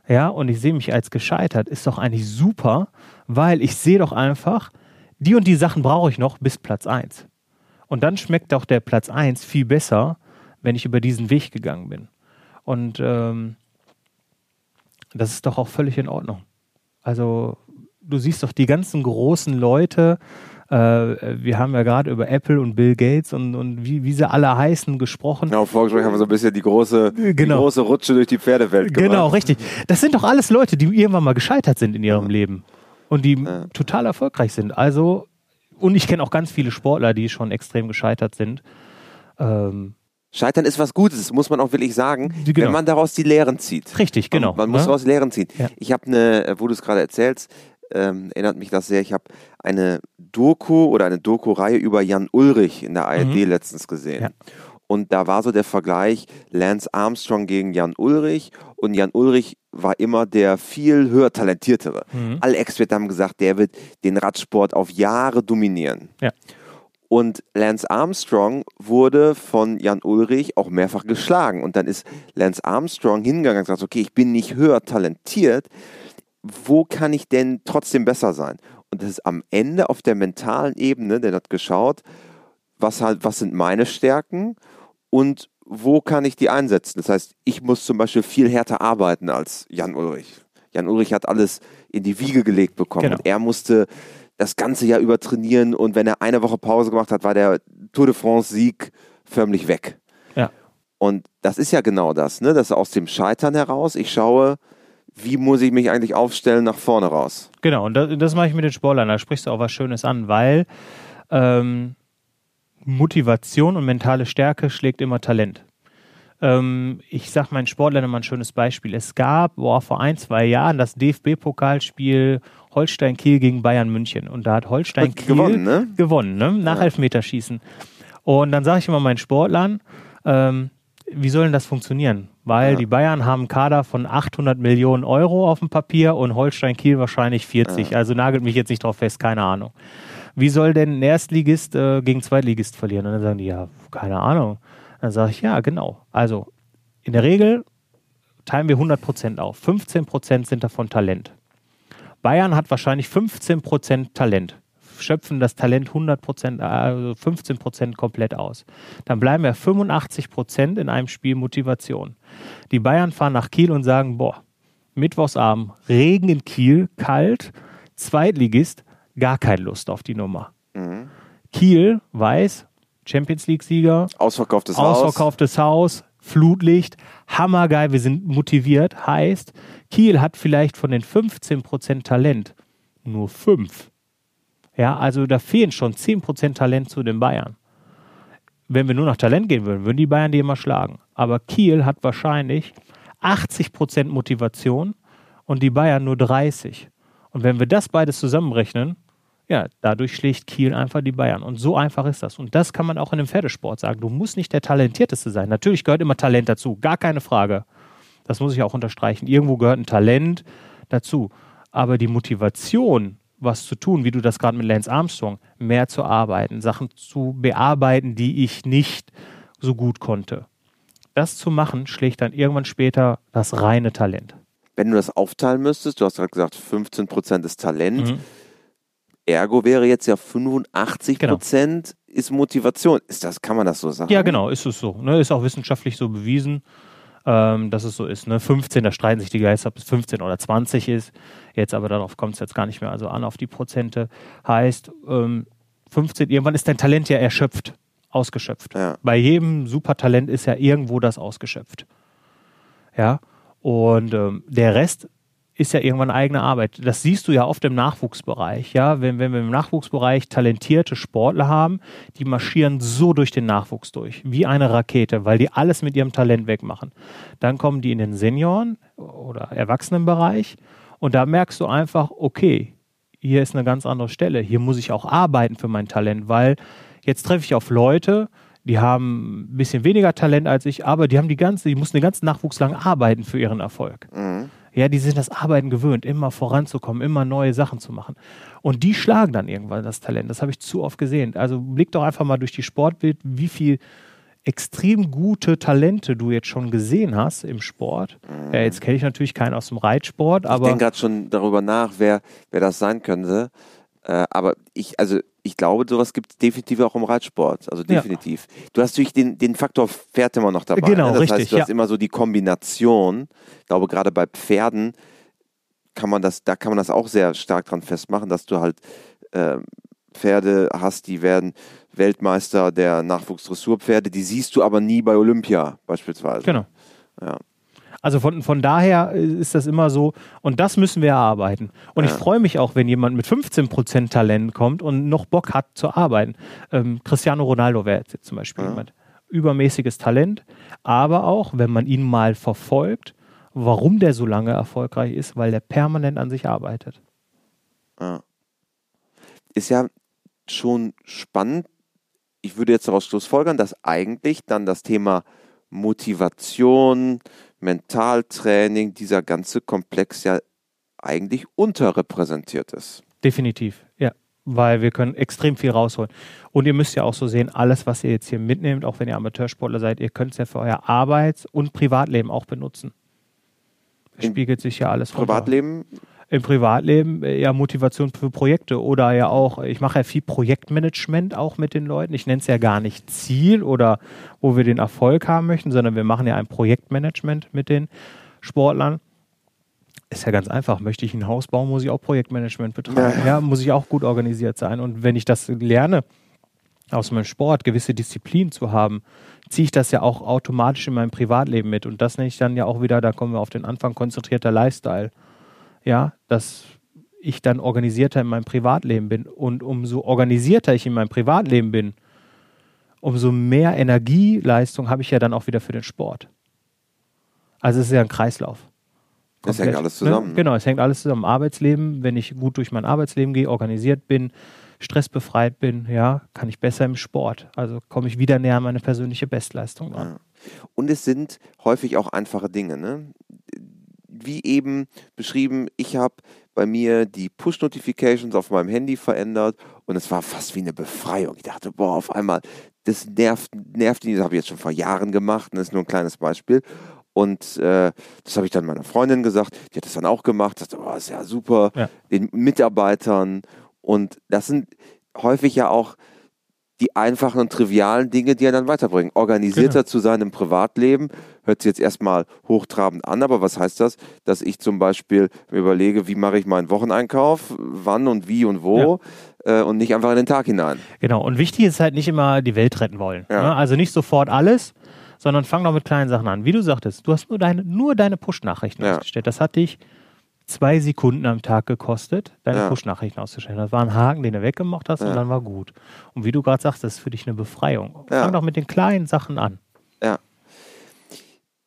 ja, und ich sehe mich als gescheitert, ist doch eigentlich super, weil ich sehe doch einfach, die und die Sachen brauche ich noch bis Platz 1. Und dann schmeckt auch der Platz 1 viel besser, wenn ich über diesen Weg gegangen bin. Und ähm, das ist doch auch völlig in Ordnung. Also du siehst doch die ganzen großen Leute, äh, wir haben ja gerade über Apple und Bill Gates und, und wie, wie sie alle heißen gesprochen. Genau, vorgesprochen haben wir so ein bisschen die große, genau. die große Rutsche durch die Pferdewelt gemacht. Genau, richtig. Das sind doch alles Leute, die irgendwann mal gescheitert sind in ihrem ja. Leben und die ja. total erfolgreich sind. Also, und ich kenne auch ganz viele Sportler, die schon extrem gescheitert sind. Ähm, Scheitern ist was Gutes, muss man auch wirklich sagen, genau. wenn man daraus die Lehren zieht. Richtig, genau. Man, man muss daraus Lehren ziehen. Ja. Ich habe eine, wo du es gerade erzählst, ähm, erinnert mich das sehr. Ich habe eine Doku oder eine Doku-Reihe über Jan Ulrich in der ARD mhm. letztens gesehen. Ja. Und da war so der Vergleich Lance Armstrong gegen Jan Ulrich. Und Jan Ulrich war immer der viel höher talentiertere. Mhm. Alle Experten haben gesagt, der wird den Radsport auf Jahre dominieren. Ja. Und Lance Armstrong wurde von Jan Ulrich auch mehrfach geschlagen. Und dann ist Lance Armstrong hingegangen und gesagt, okay, ich bin nicht höher talentiert, wo kann ich denn trotzdem besser sein? Und das ist am Ende auf der mentalen Ebene, der hat geschaut, was halt, was sind meine Stärken und wo kann ich die einsetzen? Das heißt, ich muss zum Beispiel viel härter arbeiten als Jan Ulrich. Jan Ulrich hat alles in die Wiege gelegt bekommen genau. er musste das ganze Jahr über trainieren und wenn er eine Woche Pause gemacht hat, war der Tour de France Sieg förmlich weg. Ja. Und das ist ja genau das, ne? Das aus dem Scheitern heraus. Ich schaue, wie muss ich mich eigentlich aufstellen nach vorne raus? Genau, und das, das mache ich mit den Sportlern. Da sprichst du auch was Schönes an, weil ähm, Motivation und mentale Stärke schlägt immer Talent. Ähm, ich sage meinen Sportlern immer ein schönes Beispiel. Es gab boah, vor ein, zwei Jahren das DFB-Pokalspiel Holstein Kiel gegen Bayern München. Und da hat Holstein Kiel gewonnen, ne? gewonnen ne? nach ja. Elfmeterschießen. Und dann sage ich immer meinen Sportlern, ähm, wie soll denn das funktionieren? Weil ja. die Bayern haben einen Kader von 800 Millionen Euro auf dem Papier und Holstein Kiel wahrscheinlich 40. Ja. Also nagelt mich jetzt nicht drauf fest, keine Ahnung. Wie soll denn ein Erstligist äh, gegen Zweitligist verlieren? Und dann sagen die, ja, keine Ahnung. Dann sage ich, ja, genau. Also in der Regel teilen wir 100 Prozent auf. 15 Prozent sind davon Talent. Bayern hat wahrscheinlich 15 Prozent Talent schöpfen das Talent 100 Prozent, also 15 Prozent komplett aus. Dann bleiben ja 85 Prozent in einem Spiel Motivation. Die Bayern fahren nach Kiel und sagen, boah, Mittwochsabend, Regen in Kiel, kalt, Zweitligist, gar keine Lust auf die Nummer. Mhm. Kiel weiß, Champions League-Sieger, ausverkauftes, ausverkauftes Haus. Haus, Flutlicht, hammergeil, wir sind motiviert. Heißt, Kiel hat vielleicht von den 15% Talent nur 5. Ja, also da fehlen schon 10% Talent zu den Bayern. Wenn wir nur nach Talent gehen würden, würden die Bayern die immer schlagen. Aber Kiel hat wahrscheinlich 80% Motivation und die Bayern nur 30. Und wenn wir das beides zusammenrechnen, ja, dadurch schlägt Kiel einfach die Bayern. Und so einfach ist das. Und das kann man auch in dem Pferdesport sagen. Du musst nicht der Talentierteste sein. Natürlich gehört immer Talent dazu, gar keine Frage. Das muss ich auch unterstreichen. Irgendwo gehört ein Talent dazu. Aber die Motivation, was zu tun, wie du das gerade mit Lance Armstrong, mehr zu arbeiten, Sachen zu bearbeiten, die ich nicht so gut konnte. Das zu machen, schlägt dann irgendwann später das reine Talent. Wenn du das aufteilen müsstest, du hast gerade gesagt, 15% ist Talent. Mhm Ergo wäre jetzt ja 85 genau. Prozent ist Motivation. Ist das, kann man das so sagen? Ja, genau, ist es so. Ne? Ist auch wissenschaftlich so bewiesen, ähm, dass es so ist. Ne? 15, da streiten sich die Geister, ob es 15 oder 20 ist. Jetzt aber darauf kommt es jetzt gar nicht mehr also an, auf die Prozente. Heißt, ähm, 15, irgendwann ist dein Talent ja erschöpft, ausgeschöpft. Ja. Bei jedem Supertalent ist ja irgendwo das ausgeschöpft. Ja, und ähm, der Rest ist ja irgendwann eigene Arbeit. Das siehst du ja oft im Nachwuchsbereich. Ja? Wenn, wenn wir im Nachwuchsbereich talentierte Sportler haben, die marschieren so durch den Nachwuchs durch, wie eine Rakete, weil die alles mit ihrem Talent wegmachen. Dann kommen die in den Senioren- oder Erwachsenenbereich und da merkst du einfach, okay, hier ist eine ganz andere Stelle. Hier muss ich auch arbeiten für mein Talent, weil jetzt treffe ich auf Leute, die haben ein bisschen weniger Talent als ich, aber die haben die ganze, die mussten den ganzen Nachwuchs lang arbeiten für ihren Erfolg. Mhm. Ja, die sind das Arbeiten gewöhnt, immer voranzukommen, immer neue Sachen zu machen. Und die schlagen dann irgendwann das Talent. Das habe ich zu oft gesehen. Also blick doch einfach mal durch die Sportbild, wie viel extrem gute Talente du jetzt schon gesehen hast im Sport. Mhm. Ja, jetzt kenne ich natürlich keinen aus dem Reitsport, aber. Ich denke gerade schon darüber nach, wer, wer das sein könnte. Äh, aber ich, also ich glaube, sowas gibt es definitiv auch im Reitsport. Also definitiv. Ja. Du hast natürlich den, den Faktor Pferd immer noch dabei. Genau, ne? Das richtig, heißt, du ja. hast immer so die Kombination. Ich glaube, gerade bei Pferden kann man das, da kann man das auch sehr stark dran festmachen, dass du halt äh, Pferde hast, die werden Weltmeister der Nachwuchsdressurpferde, die siehst du aber nie bei Olympia beispielsweise. Genau. Ja. Also von, von daher ist das immer so, und das müssen wir erarbeiten. Und ja. ich freue mich auch, wenn jemand mit 15% Talent kommt und noch Bock hat zu arbeiten. Ähm, Cristiano Ronaldo wäre jetzt zum Beispiel ja. jemand. Übermäßiges Talent, aber auch, wenn man ihn mal verfolgt, warum der so lange erfolgreich ist, weil der permanent an sich arbeitet. Ja. Ist ja schon spannend. Ich würde jetzt daraus schlussfolgern, dass eigentlich dann das Thema Motivation, Mentaltraining, dieser ganze Komplex ja eigentlich unterrepräsentiert ist. Definitiv, ja. Weil wir können extrem viel rausholen. Und ihr müsst ja auch so sehen, alles, was ihr jetzt hier mitnehmt, auch wenn ihr Amateursportler seid, ihr könnt es ja für euer Arbeits- und Privatleben auch benutzen. Es spiegelt sich ja alles Privatleben? Runter im Privatleben äh, ja Motivation für Projekte oder ja auch, ich mache ja viel Projektmanagement auch mit den Leuten. Ich nenne es ja gar nicht Ziel oder wo wir den Erfolg haben möchten, sondern wir machen ja ein Projektmanagement mit den Sportlern. Ist ja ganz einfach. Möchte ich ein Haus bauen, muss ich auch Projektmanagement betreiben. Ja, muss ich auch gut organisiert sein. Und wenn ich das lerne, aus meinem Sport gewisse Disziplin zu haben, ziehe ich das ja auch automatisch in meinem Privatleben mit. Und das nenne ich dann ja auch wieder, da kommen wir auf den Anfang, konzentrierter Lifestyle ja, dass ich dann organisierter in meinem Privatleben bin. Und umso organisierter ich in meinem Privatleben bin, umso mehr Energieleistung habe ich ja dann auch wieder für den Sport. Also es ist ja ein Kreislauf. Das hängt alles zusammen. Ne? Genau, es hängt alles zusammen. Arbeitsleben, wenn ich gut durch mein Arbeitsleben gehe, organisiert bin, stressbefreit bin, ja, kann ich besser im Sport. Also komme ich wieder näher an meine persönliche Bestleistung ran. Ja. Und es sind häufig auch einfache Dinge. Ne? Wie eben beschrieben, ich habe bei mir die Push-Notifications auf meinem Handy verändert und es war fast wie eine Befreiung. Ich dachte, boah, auf einmal, das nervt, nervt ihn, das habe ich jetzt schon vor Jahren gemacht, das ist nur ein kleines Beispiel. Und äh, das habe ich dann meiner Freundin gesagt, die hat das dann auch gemacht, das oh, ist ja super, ja. den Mitarbeitern. Und das sind häufig ja auch die einfachen und trivialen Dinge, die er dann weiterbringen. Organisierter genau. zu sein im Privatleben hört sich jetzt erstmal hochtrabend an, aber was heißt das? Dass ich zum Beispiel mir überlege, wie mache ich meinen Wocheneinkauf, wann und wie und wo ja. äh, und nicht einfach in den Tag hinein. Genau, und wichtig ist halt nicht immer die Welt retten wollen. Ja. Ne? Also nicht sofort alles, sondern fang doch mit kleinen Sachen an. Wie du sagtest, du hast nur deine, nur deine Push-Nachrichten ja. ausgestellt. Das hat dich zwei Sekunden am Tag gekostet, deine ja. Push-Nachrichten auszustellen. Das war ein Haken, den du weggemacht hast ja. und dann war gut. Und wie du gerade sagst, das ist für dich eine Befreiung. Ja. Fang doch mit den kleinen Sachen an. Ja.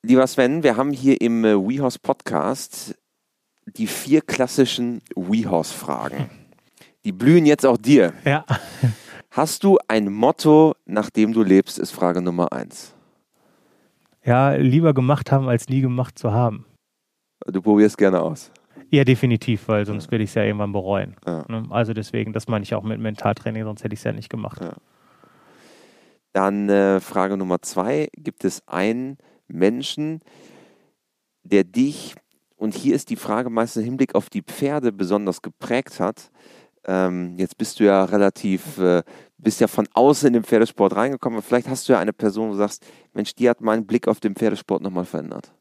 Lieber Sven, wir haben hier im äh, WeHorse Podcast die vier klassischen WeHorse-Fragen. Die blühen jetzt auch dir. Ja. Hast du ein Motto, nach dem du lebst, ist Frage Nummer eins. Ja, lieber gemacht haben, als nie gemacht zu haben. Du probierst gerne aus. Ja, definitiv, weil sonst will ich es ja irgendwann bereuen. Ja. Ne? Also deswegen, das meine ich auch mit Mentaltraining, sonst hätte ich es ja nicht gemacht. Ja. Dann äh, Frage Nummer zwei. Gibt es einen Menschen, der dich, und hier ist die Frage meistens im Hinblick auf die Pferde besonders geprägt hat, ähm, jetzt bist du ja relativ, äh, bist ja von außen in den Pferdesport reingekommen, vielleicht hast du ja eine Person, wo du sagst, Mensch, die hat meinen Blick auf den Pferdesport nochmal verändert.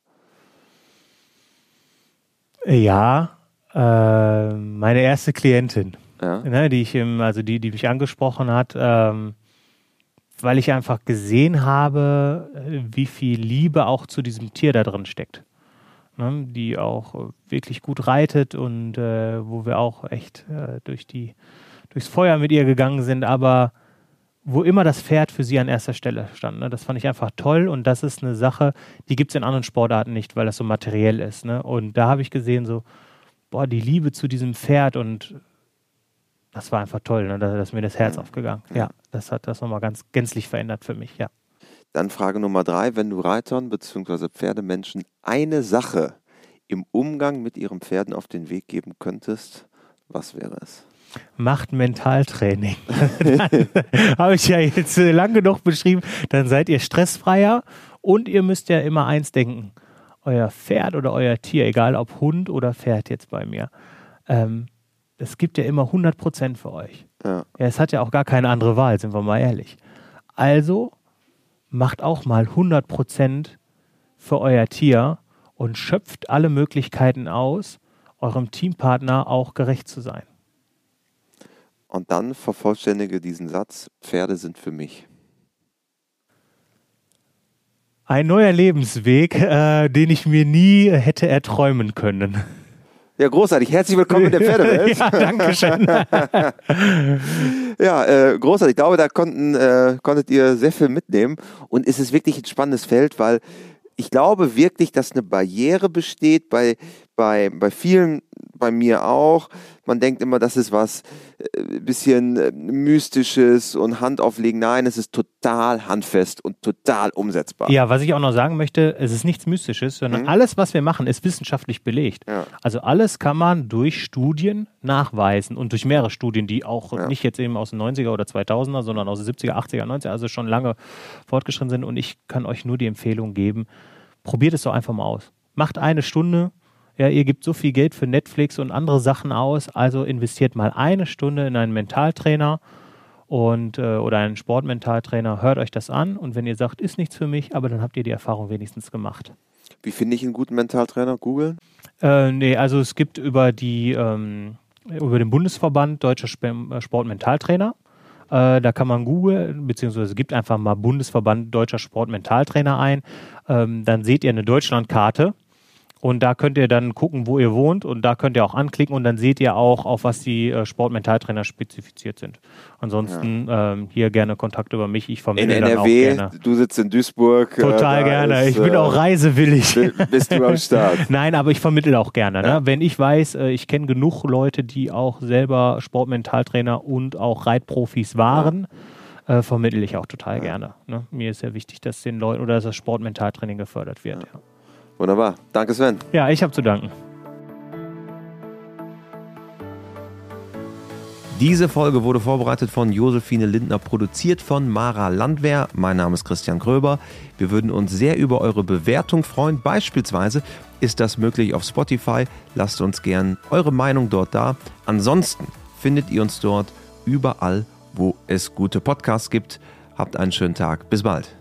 Ja, äh, meine erste Klientin, ja. ne, die ich im, also die, die mich angesprochen hat, ähm, weil ich einfach gesehen habe, wie viel Liebe auch zu diesem Tier da drin steckt. Ne, die auch wirklich gut reitet und äh, wo wir auch echt äh, durch die, durchs Feuer mit ihr gegangen sind, aber wo immer das Pferd für sie an erster Stelle stand. Ne? Das fand ich einfach toll und das ist eine Sache, die gibt es in anderen Sportarten nicht, weil das so materiell ist. Ne? Und da habe ich gesehen, so, boah, die Liebe zu diesem Pferd und das war einfach toll, ne? da, da ist mir das Herz aufgegangen. Ja, das hat das nochmal ganz gänzlich verändert für mich, ja. Dann Frage Nummer drei, wenn du Reitern bzw. Pferdemenschen eine Sache im Umgang mit ihren Pferden auf den Weg geben könntest, was wäre es? Macht Mentaltraining. <laughs> Habe ich ja jetzt lang genug beschrieben. Dann seid ihr stressfreier und ihr müsst ja immer eins denken. Euer Pferd oder euer Tier, egal ob Hund oder Pferd jetzt bei mir, ähm, es gibt ja immer 100 Prozent für euch. Ja. ja, es hat ja auch gar keine andere Wahl, sind wir mal ehrlich. Also macht auch mal 100 Prozent für euer Tier und schöpft alle Möglichkeiten aus, eurem Teampartner auch gerecht zu sein. Und dann vervollständige diesen Satz, Pferde sind für mich. Ein neuer Lebensweg, äh, den ich mir nie hätte erträumen können. Ja, großartig. Herzlich willkommen in der Pferdewelt. <laughs> ja, danke schön. <laughs> ja, äh, großartig. Ich glaube, da konnten, äh, konntet ihr sehr viel mitnehmen. Und es ist wirklich ein spannendes Feld, weil ich glaube wirklich, dass eine Barriere besteht bei, bei, bei vielen bei mir auch. Man denkt immer, das ist was äh, bisschen äh, mystisches und Handauflegen. Nein, es ist total handfest und total umsetzbar. Ja, was ich auch noch sagen möchte, es ist nichts Mystisches, sondern mhm. alles, was wir machen, ist wissenschaftlich belegt. Ja. Also alles kann man durch Studien nachweisen und durch mehrere Studien, die auch ja. nicht jetzt eben aus den 90er oder 2000er, sondern aus den 70er, 80er, 90er, also schon lange fortgeschritten sind. Und ich kann euch nur die Empfehlung geben, probiert es doch einfach mal aus. Macht eine Stunde, ja, ihr gebt so viel Geld für Netflix und andere Sachen aus, also investiert mal eine Stunde in einen Mentaltrainer und äh, oder einen Sportmentaltrainer, hört euch das an und wenn ihr sagt, ist nichts für mich, aber dann habt ihr die Erfahrung wenigstens gemacht. Wie finde ich einen guten Mentaltrainer? Google? Äh, nee, also es gibt über die ähm, über den Bundesverband Deutscher äh, Sportmentaltrainer. Äh, da kann man Google, beziehungsweise gibt einfach mal Bundesverband Deutscher Sportmentaltrainer ein. Ähm, dann seht ihr eine Deutschlandkarte Und da könnt ihr dann gucken, wo ihr wohnt und da könnt ihr auch anklicken und dann seht ihr auch, auf was die äh, Sportmentaltrainer spezifiziert sind. Ansonsten ja. ähm, hier gerne Kontakt über mich. Ich vermittle in NRW, dann auch gerne. du sitzt in Duisburg. Äh, Total äh, gerne. Ist, ich bin äh, auch reisewillig. Bist du am Start? <laughs> Nein, aber ich vermittle auch gerne. Ne? Ja. Wenn ich weiß, äh, ich kenne genug Leute, die auch selber Sportmentaltrainer und auch Reitprofis waren. Ja. Äh, vermittle ich auch total gerne. Ne? Mir ist sehr wichtig, dass den Leuten oder dass das Sportmentaltraining gefördert wird. Ja. Wunderbar. Danke, Sven. Ja, ich habe zu danken. Diese Folge wurde vorbereitet von Josephine Lindner, produziert von Mara Landwehr. Mein Name ist Christian Gröber. Wir würden uns sehr über eure Bewertung freuen. Beispielsweise ist das möglich auf Spotify. Lasst uns gern eure Meinung dort da. Ansonsten findet ihr uns dort überall, wo es gute Podcasts gibt. Habt einen schönen Tag. Bis bald.